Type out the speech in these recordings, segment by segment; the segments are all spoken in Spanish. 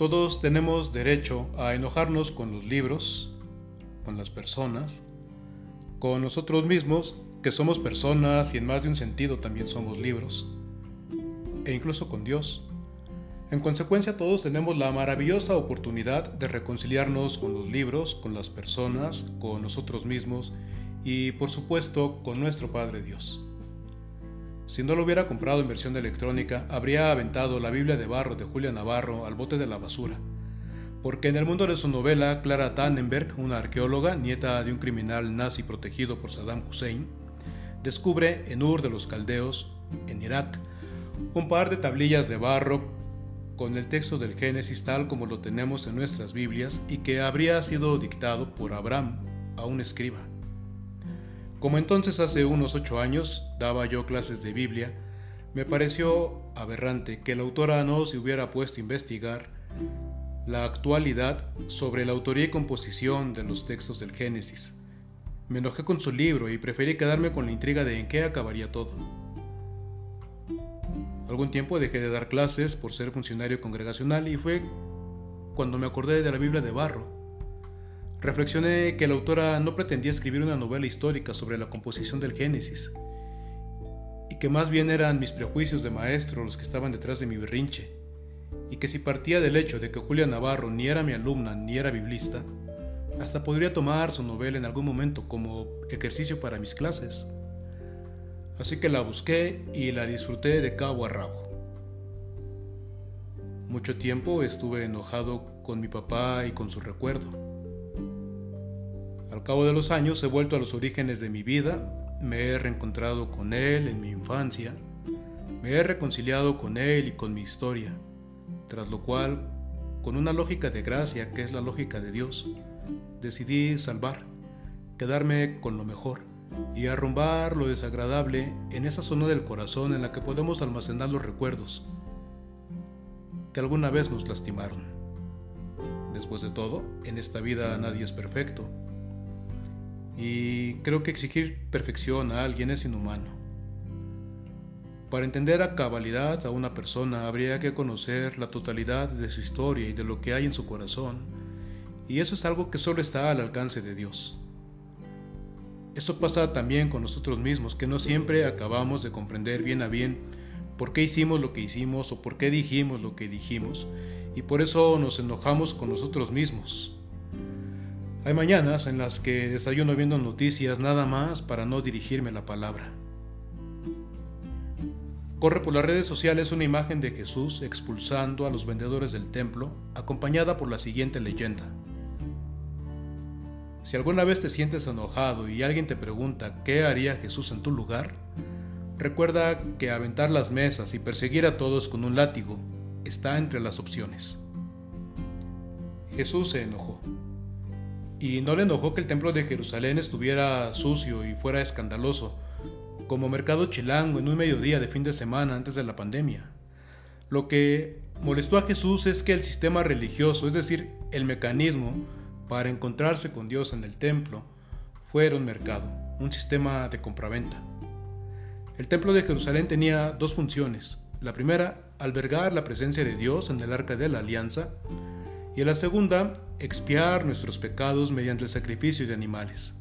Todos tenemos derecho a enojarnos con los libros, con las personas, con nosotros mismos, que somos personas y en más de un sentido también somos libros, e incluso con Dios. En consecuencia todos tenemos la maravillosa oportunidad de reconciliarnos con los libros, con las personas, con nosotros mismos y por supuesto con nuestro Padre Dios. Si no lo hubiera comprado en versión electrónica, habría aventado la Biblia de barro de Julia Navarro al bote de la basura. Porque en el mundo de su novela, Clara Tannenberg, una arqueóloga, nieta de un criminal nazi protegido por Saddam Hussein, descubre en Ur de los Caldeos, en Irak, un par de tablillas de barro con el texto del Génesis tal como lo tenemos en nuestras Biblias y que habría sido dictado por Abraham a un escriba. Como entonces hace unos ocho años daba yo clases de Biblia, me pareció aberrante que la autora no se hubiera puesto a investigar la actualidad sobre la autoría y composición de los textos del Génesis. Me enojé con su libro y preferí quedarme con la intriga de en qué acabaría todo. Algún tiempo dejé de dar clases por ser funcionario congregacional y fue cuando me acordé de la Biblia de Barro Reflexioné que la autora no pretendía escribir una novela histórica sobre la composición del Génesis, y que más bien eran mis prejuicios de maestro los que estaban detrás de mi berrinche, y que si partía del hecho de que Julia Navarro ni era mi alumna ni era biblista, hasta podría tomar su novela en algún momento como ejercicio para mis clases. Así que la busqué y la disfruté de cabo a rabo. Mucho tiempo estuve enojado con mi papá y con su recuerdo al cabo de los años he vuelto a los orígenes de mi vida, me he reencontrado con él en mi infancia, me he reconciliado con él y con mi historia, tras lo cual, con una lógica de gracia que es la lógica de Dios, decidí salvar, quedarme con lo mejor y arrumbar lo desagradable en esa zona del corazón en la que podemos almacenar los recuerdos que alguna vez nos lastimaron. Después de todo, en esta vida nadie es perfecto y creo que exigir perfección a alguien es inhumano. Para entender a cabalidad a una persona habría que conocer la totalidad de su historia y de lo que hay en su corazón, y eso es algo que solo está al alcance de Dios. Eso pasa también con nosotros mismos, que no siempre acabamos de comprender bien a bien por qué hicimos lo que hicimos o por qué dijimos lo que dijimos, y por eso nos enojamos con nosotros mismos. Hay mañanas en las que desayuno viendo noticias nada más para no dirigirme la palabra. Corre por las redes sociales una imagen de Jesús expulsando a los vendedores del templo, acompañada por la siguiente leyenda. Si alguna vez te sientes enojado y alguien te pregunta qué haría Jesús en tu lugar, recuerda que aventar las mesas y perseguir a todos con un látigo está entre las opciones. Jesús se enojó y no le enojó que el templo de Jerusalén estuviera sucio y fuera escandaloso, como mercado chilango en un mediodía de fin de semana antes de la pandemia. Lo que molestó a Jesús es que el sistema religioso, es decir, el mecanismo para encontrarse con Dios en el templo, fuera un mercado, un sistema de compraventa. El templo de Jerusalén tenía dos funciones. La primera, albergar la presencia de Dios en el arca de la alianza, y la segunda, expiar nuestros pecados mediante el sacrificio de animales.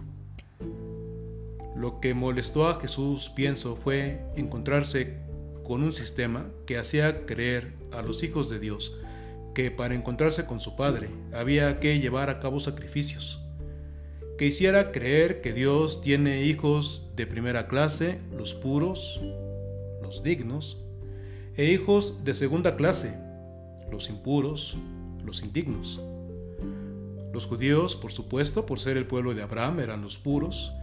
Lo que molestó a Jesús, pienso, fue encontrarse con un sistema que hacía creer a los hijos de Dios que para encontrarse con su Padre había que llevar a cabo sacrificios, que hiciera creer que Dios tiene hijos de primera clase, los puros, los dignos, e hijos de segunda clase, los impuros, los indignos. Los judíos, por supuesto, por ser el pueblo de Abraham, eran los puros,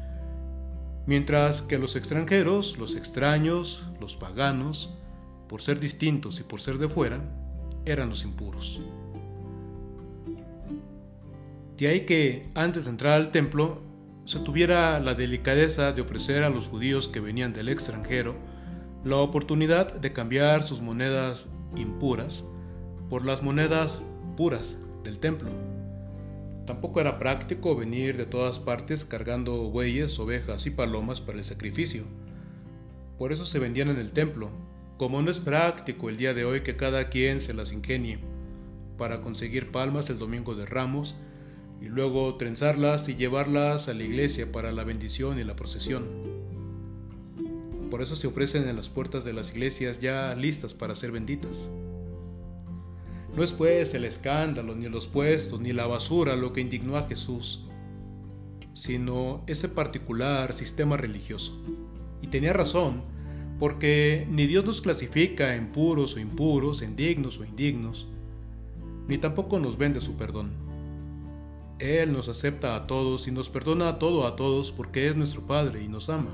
mientras que los extranjeros, los extraños, los paganos, por ser distintos y por ser de fuera, eran los impuros. De ahí que, antes de entrar al templo, se tuviera la delicadeza de ofrecer a los judíos que venían del extranjero la oportunidad de cambiar sus monedas impuras por las monedas puras del templo. Tampoco era práctico venir de todas partes cargando bueyes, ovejas y palomas para el sacrificio. Por eso se vendían en el templo, como no es práctico el día de hoy que cada quien se las ingenie, para conseguir palmas el domingo de Ramos y luego trenzarlas y llevarlas a la iglesia para la bendición y la procesión. Por eso se ofrecen en las puertas de las iglesias ya listas para ser benditas. No es pues el escándalo, ni los puestos, ni la basura lo que indignó a Jesús, sino ese particular sistema religioso. Y tenía razón, porque ni Dios nos clasifica en puros o impuros, en dignos o indignos, ni tampoco nos vende su perdón. Él nos acepta a todos y nos perdona todo a todos porque es nuestro Padre y nos ama.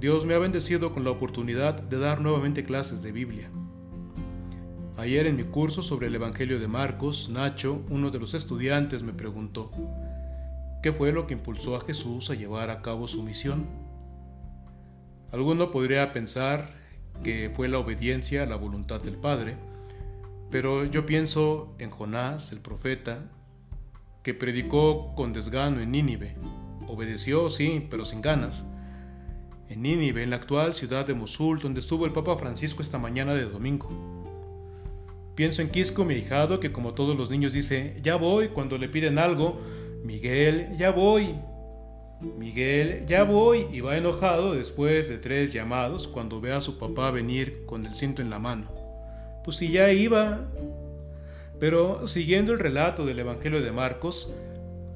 Dios me ha bendecido con la oportunidad de dar nuevamente clases de Biblia. Ayer en mi curso sobre el Evangelio de Marcos, Nacho, uno de los estudiantes, me preguntó, ¿qué fue lo que impulsó a Jesús a llevar a cabo su misión? Alguno podría pensar que fue la obediencia a la voluntad del Padre, pero yo pienso en Jonás, el profeta, que predicó con desgano en Nínive. Obedeció, sí, pero sin ganas. En Nínive, en la actual ciudad de Mosul, donde estuvo el Papa Francisco esta mañana de domingo. Pienso en Quisco, mi hijado, que como todos los niños dice, ya voy cuando le piden algo. Miguel, ya voy. Miguel, ya voy. Y va enojado después de tres llamados cuando ve a su papá venir con el cinto en la mano. Pues si ya iba. Pero siguiendo el relato del Evangelio de Marcos,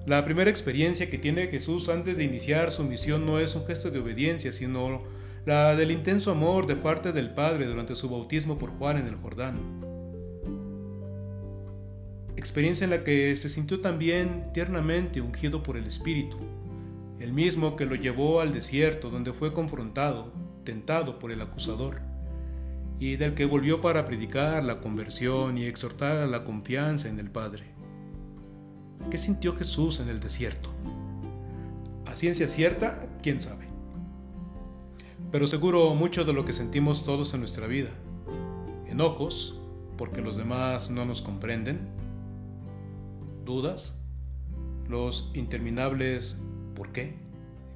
la primera experiencia que tiene Jesús antes de iniciar su misión no es un gesto de obediencia, sino la del intenso amor de parte del Padre durante su bautismo por Juan en el Jordán experiencia en la que se sintió también tiernamente ungido por el Espíritu, el mismo que lo llevó al desierto donde fue confrontado, tentado por el acusador, y del que volvió para predicar la conversión y exhortar a la confianza en el Padre. ¿Qué sintió Jesús en el desierto? A ciencia cierta, quién sabe. Pero seguro mucho de lo que sentimos todos en nuestra vida. Enojos, porque los demás no nos comprenden, dudas, los interminables por qué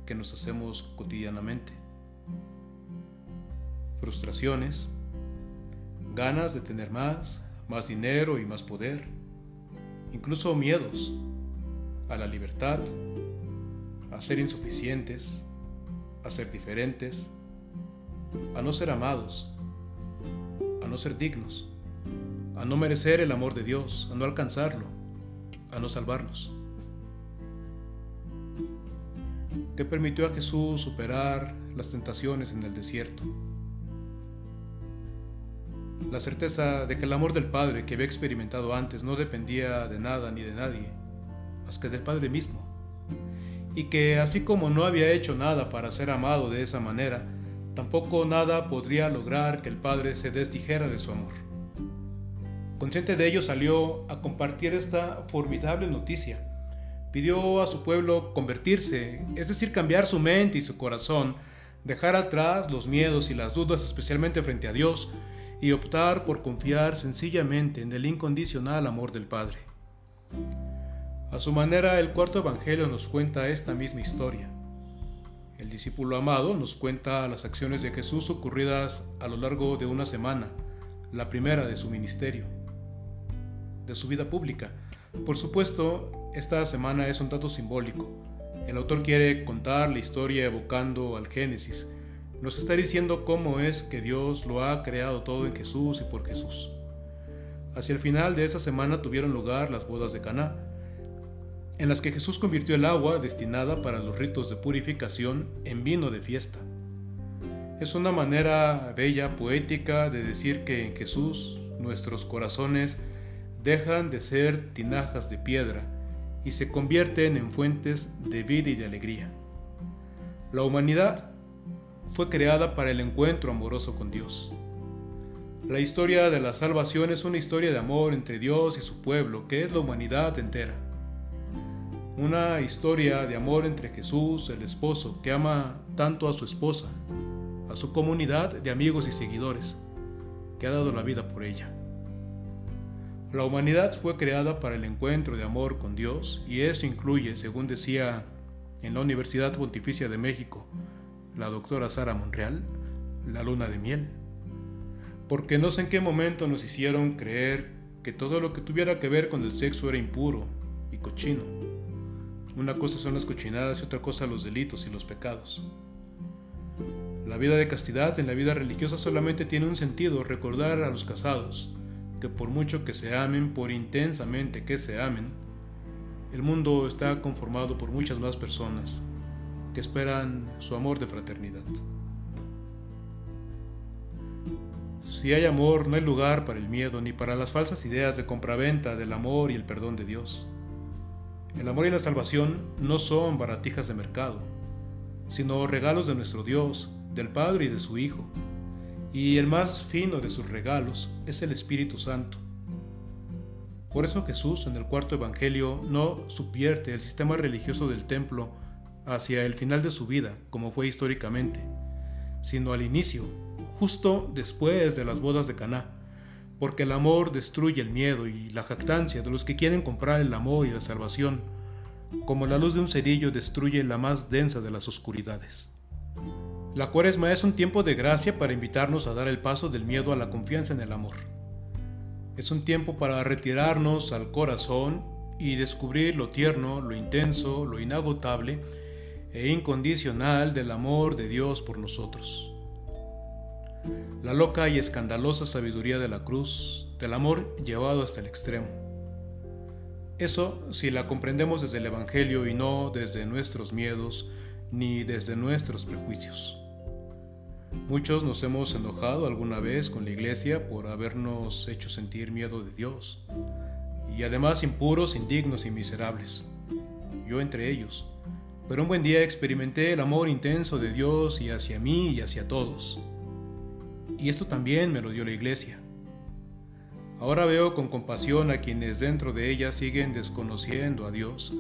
que nos hacemos cotidianamente, frustraciones, ganas de tener más, más dinero y más poder, incluso miedos a la libertad, a ser insuficientes, a ser diferentes, a no ser amados, a no ser dignos, a no merecer el amor de Dios, a no alcanzarlo a no salvarnos. ¿Qué permitió a Jesús superar las tentaciones en el desierto? La certeza de que el amor del Padre que había experimentado antes no dependía de nada ni de nadie, más que del Padre mismo, y que así como no había hecho nada para ser amado de esa manera, tampoco nada podría lograr que el Padre se desdijera de su amor. Consciente de ello salió a compartir esta formidable noticia. Pidió a su pueblo convertirse, es decir, cambiar su mente y su corazón, dejar atrás los miedos y las dudas especialmente frente a Dios y optar por confiar sencillamente en el incondicional amor del Padre. A su manera, el cuarto Evangelio nos cuenta esta misma historia. El discípulo amado nos cuenta las acciones de Jesús ocurridas a lo largo de una semana, la primera de su ministerio su vida pública. Por supuesto, esta semana es un dato simbólico. El autor quiere contar la historia evocando al Génesis. Nos está diciendo cómo es que Dios lo ha creado todo en Jesús y por Jesús. Hacia el final de esa semana tuvieron lugar las bodas de Caná, en las que Jesús convirtió el agua destinada para los ritos de purificación en vino de fiesta. Es una manera bella, poética de decir que en Jesús nuestros corazones dejan de ser tinajas de piedra y se convierten en fuentes de vida y de alegría. La humanidad fue creada para el encuentro amoroso con Dios. La historia de la salvación es una historia de amor entre Dios y su pueblo, que es la humanidad entera. Una historia de amor entre Jesús, el esposo, que ama tanto a su esposa, a su comunidad de amigos y seguidores, que ha dado la vida por ella. La humanidad fue creada para el encuentro de amor con Dios y eso incluye, según decía en la Universidad Pontificia de México la doctora Sara Monreal, la luna de miel. porque no sé en qué momento nos hicieron creer que todo lo que tuviera que ver con el sexo era impuro y cochino. Una cosa son las cochinadas y otra cosa los delitos y los pecados. La vida de castidad en la vida religiosa solamente tiene un sentido, recordar a los casados, que por mucho que se amen, por intensamente que se amen, el mundo está conformado por muchas más personas que esperan su amor de fraternidad. Si hay amor, no hay lugar para el miedo ni para las falsas ideas de compraventa del amor y el perdón de Dios. El amor y la salvación no son baratijas de mercado, sino regalos de nuestro Dios, del Padre y de su Hijo. Y el más fino de sus regalos es el Espíritu Santo. Por eso Jesús en el cuarto Evangelio no subvierte el sistema religioso del templo hacia el final de su vida, como fue históricamente, sino al inicio, justo después de las bodas de Caná, porque el amor destruye el miedo y la jactancia de los que quieren comprar el amor y la salvación, como la luz de un cerillo destruye la más densa de las oscuridades. La cuaresma es un tiempo de gracia para invitarnos a dar el paso del miedo a la confianza en el amor. Es un tiempo para retirarnos al corazón y descubrir lo tierno, lo intenso, lo inagotable e incondicional del amor de Dios por nosotros la loca y escandalosa sabiduría de la cruz, del amor llevado hasta el extremo. Eso si la comprendemos desde el Evangelio y no desde nuestros miedos ni desde nuestros prejuicios. Muchos nos hemos enojado alguna vez con la iglesia por habernos hecho sentir miedo de Dios, y además impuros, indignos y miserables, yo entre ellos. Pero un buen día experimenté el amor intenso de Dios y hacia mí y hacia todos y esto también me lo dio la iglesia. Ahora veo con compasión a quienes dentro de ella siguen desconociendo a Dios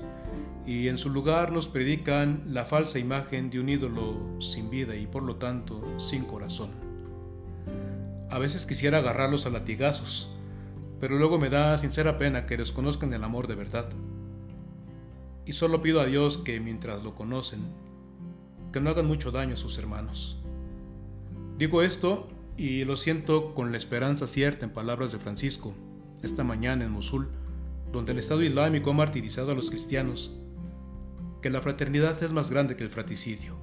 y en su lugar nos predican la falsa imagen de un ídolo sin vida y por lo tanto sin corazón. A veces quisiera agarrarlos a latigazos, pero luego me da sincera pena que desconozcan el amor de verdad. Y solo pido a Dios que mientras lo conocen, que no hagan mucho daño a sus hermanos. Digo esto y lo siento con la esperanza cierta en palabras de Francisco, esta mañana en Mosul, donde el Estado Islámico ha martirizado a los cristianos, que la fraternidad es más grande que el fratricidio.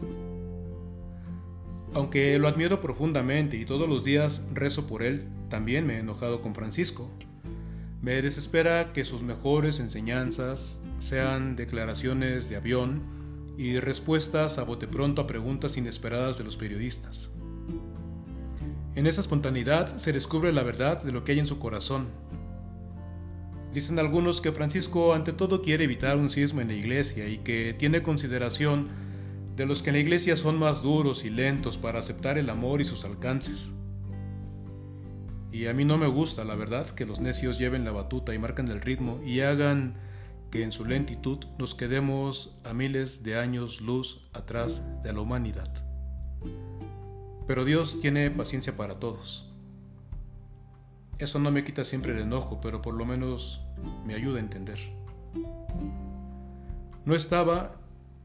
Aunque lo admiro profundamente y todos los días rezo por él, también me he enojado con Francisco. Me desespera que sus mejores enseñanzas sean declaraciones de avión y respuestas a bote pronto a preguntas inesperadas de los periodistas. En esa espontaneidad se descubre la verdad de lo que hay en su corazón. Dicen algunos que Francisco ante todo quiere evitar un sismo en la iglesia y que tiene consideración de los que en la iglesia son más duros y lentos para aceptar el amor y sus alcances. Y a mí no me gusta, la verdad, que los necios lleven la batuta y marquen el ritmo y hagan que en su lentitud nos quedemos a miles de años luz atrás de la humanidad. Pero Dios tiene paciencia para todos. Eso no me quita siempre el enojo, pero por lo menos me ayuda a entender. No estaba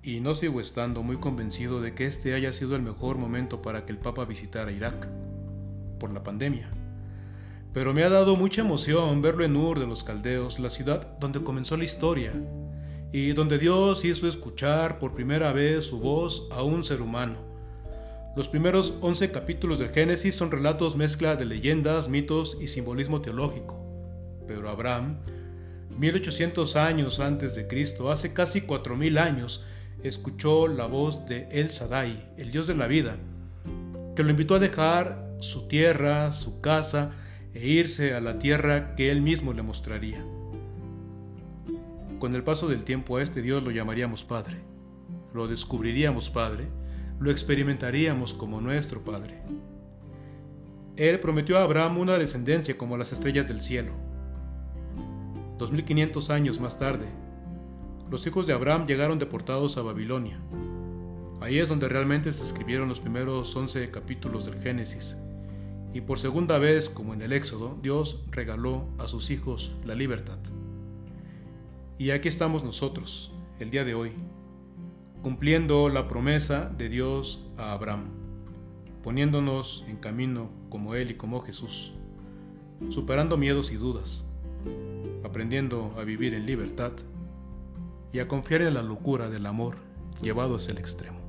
y no sigo estando muy convencido de que este haya sido el mejor momento para que el Papa visitara Irak, por la pandemia. Pero me ha dado mucha emoción verlo en Ur de los Caldeos, la ciudad donde comenzó la historia, y donde Dios hizo escuchar por primera vez su voz a un ser humano los primeros 11 capítulos del Génesis son relatos mezcla de leyendas, mitos y simbolismo teológico. Pero Abraham, 1800 años antes de Cristo, hace casi 4000 años, escuchó la voz de El Sadai, el Dios de la vida, que lo invitó a dejar su tierra, su casa, e irse a la tierra que él mismo le mostraría. Con el paso del tiempo a este Dios lo llamaríamos Padre, lo descubriríamos Padre, lo experimentaríamos como nuestro Padre. Él prometió a Abraham una descendencia como las estrellas del cielo. 2500 años más tarde, los hijos de Abraham llegaron deportados a Babilonia. Ahí es donde realmente se escribieron los primeros 11 capítulos del Génesis. Y por segunda vez, como en el Éxodo, Dios regaló a sus hijos la libertad. Y aquí estamos nosotros, el día de hoy, cumpliendo la promesa de Dios a Abraham. poniéndonos en camino como Él y como Jesús, superando miedos y dudas, aprendiendo a vivir en libertad y a confiar en la locura del amor llevado hacia el extremo.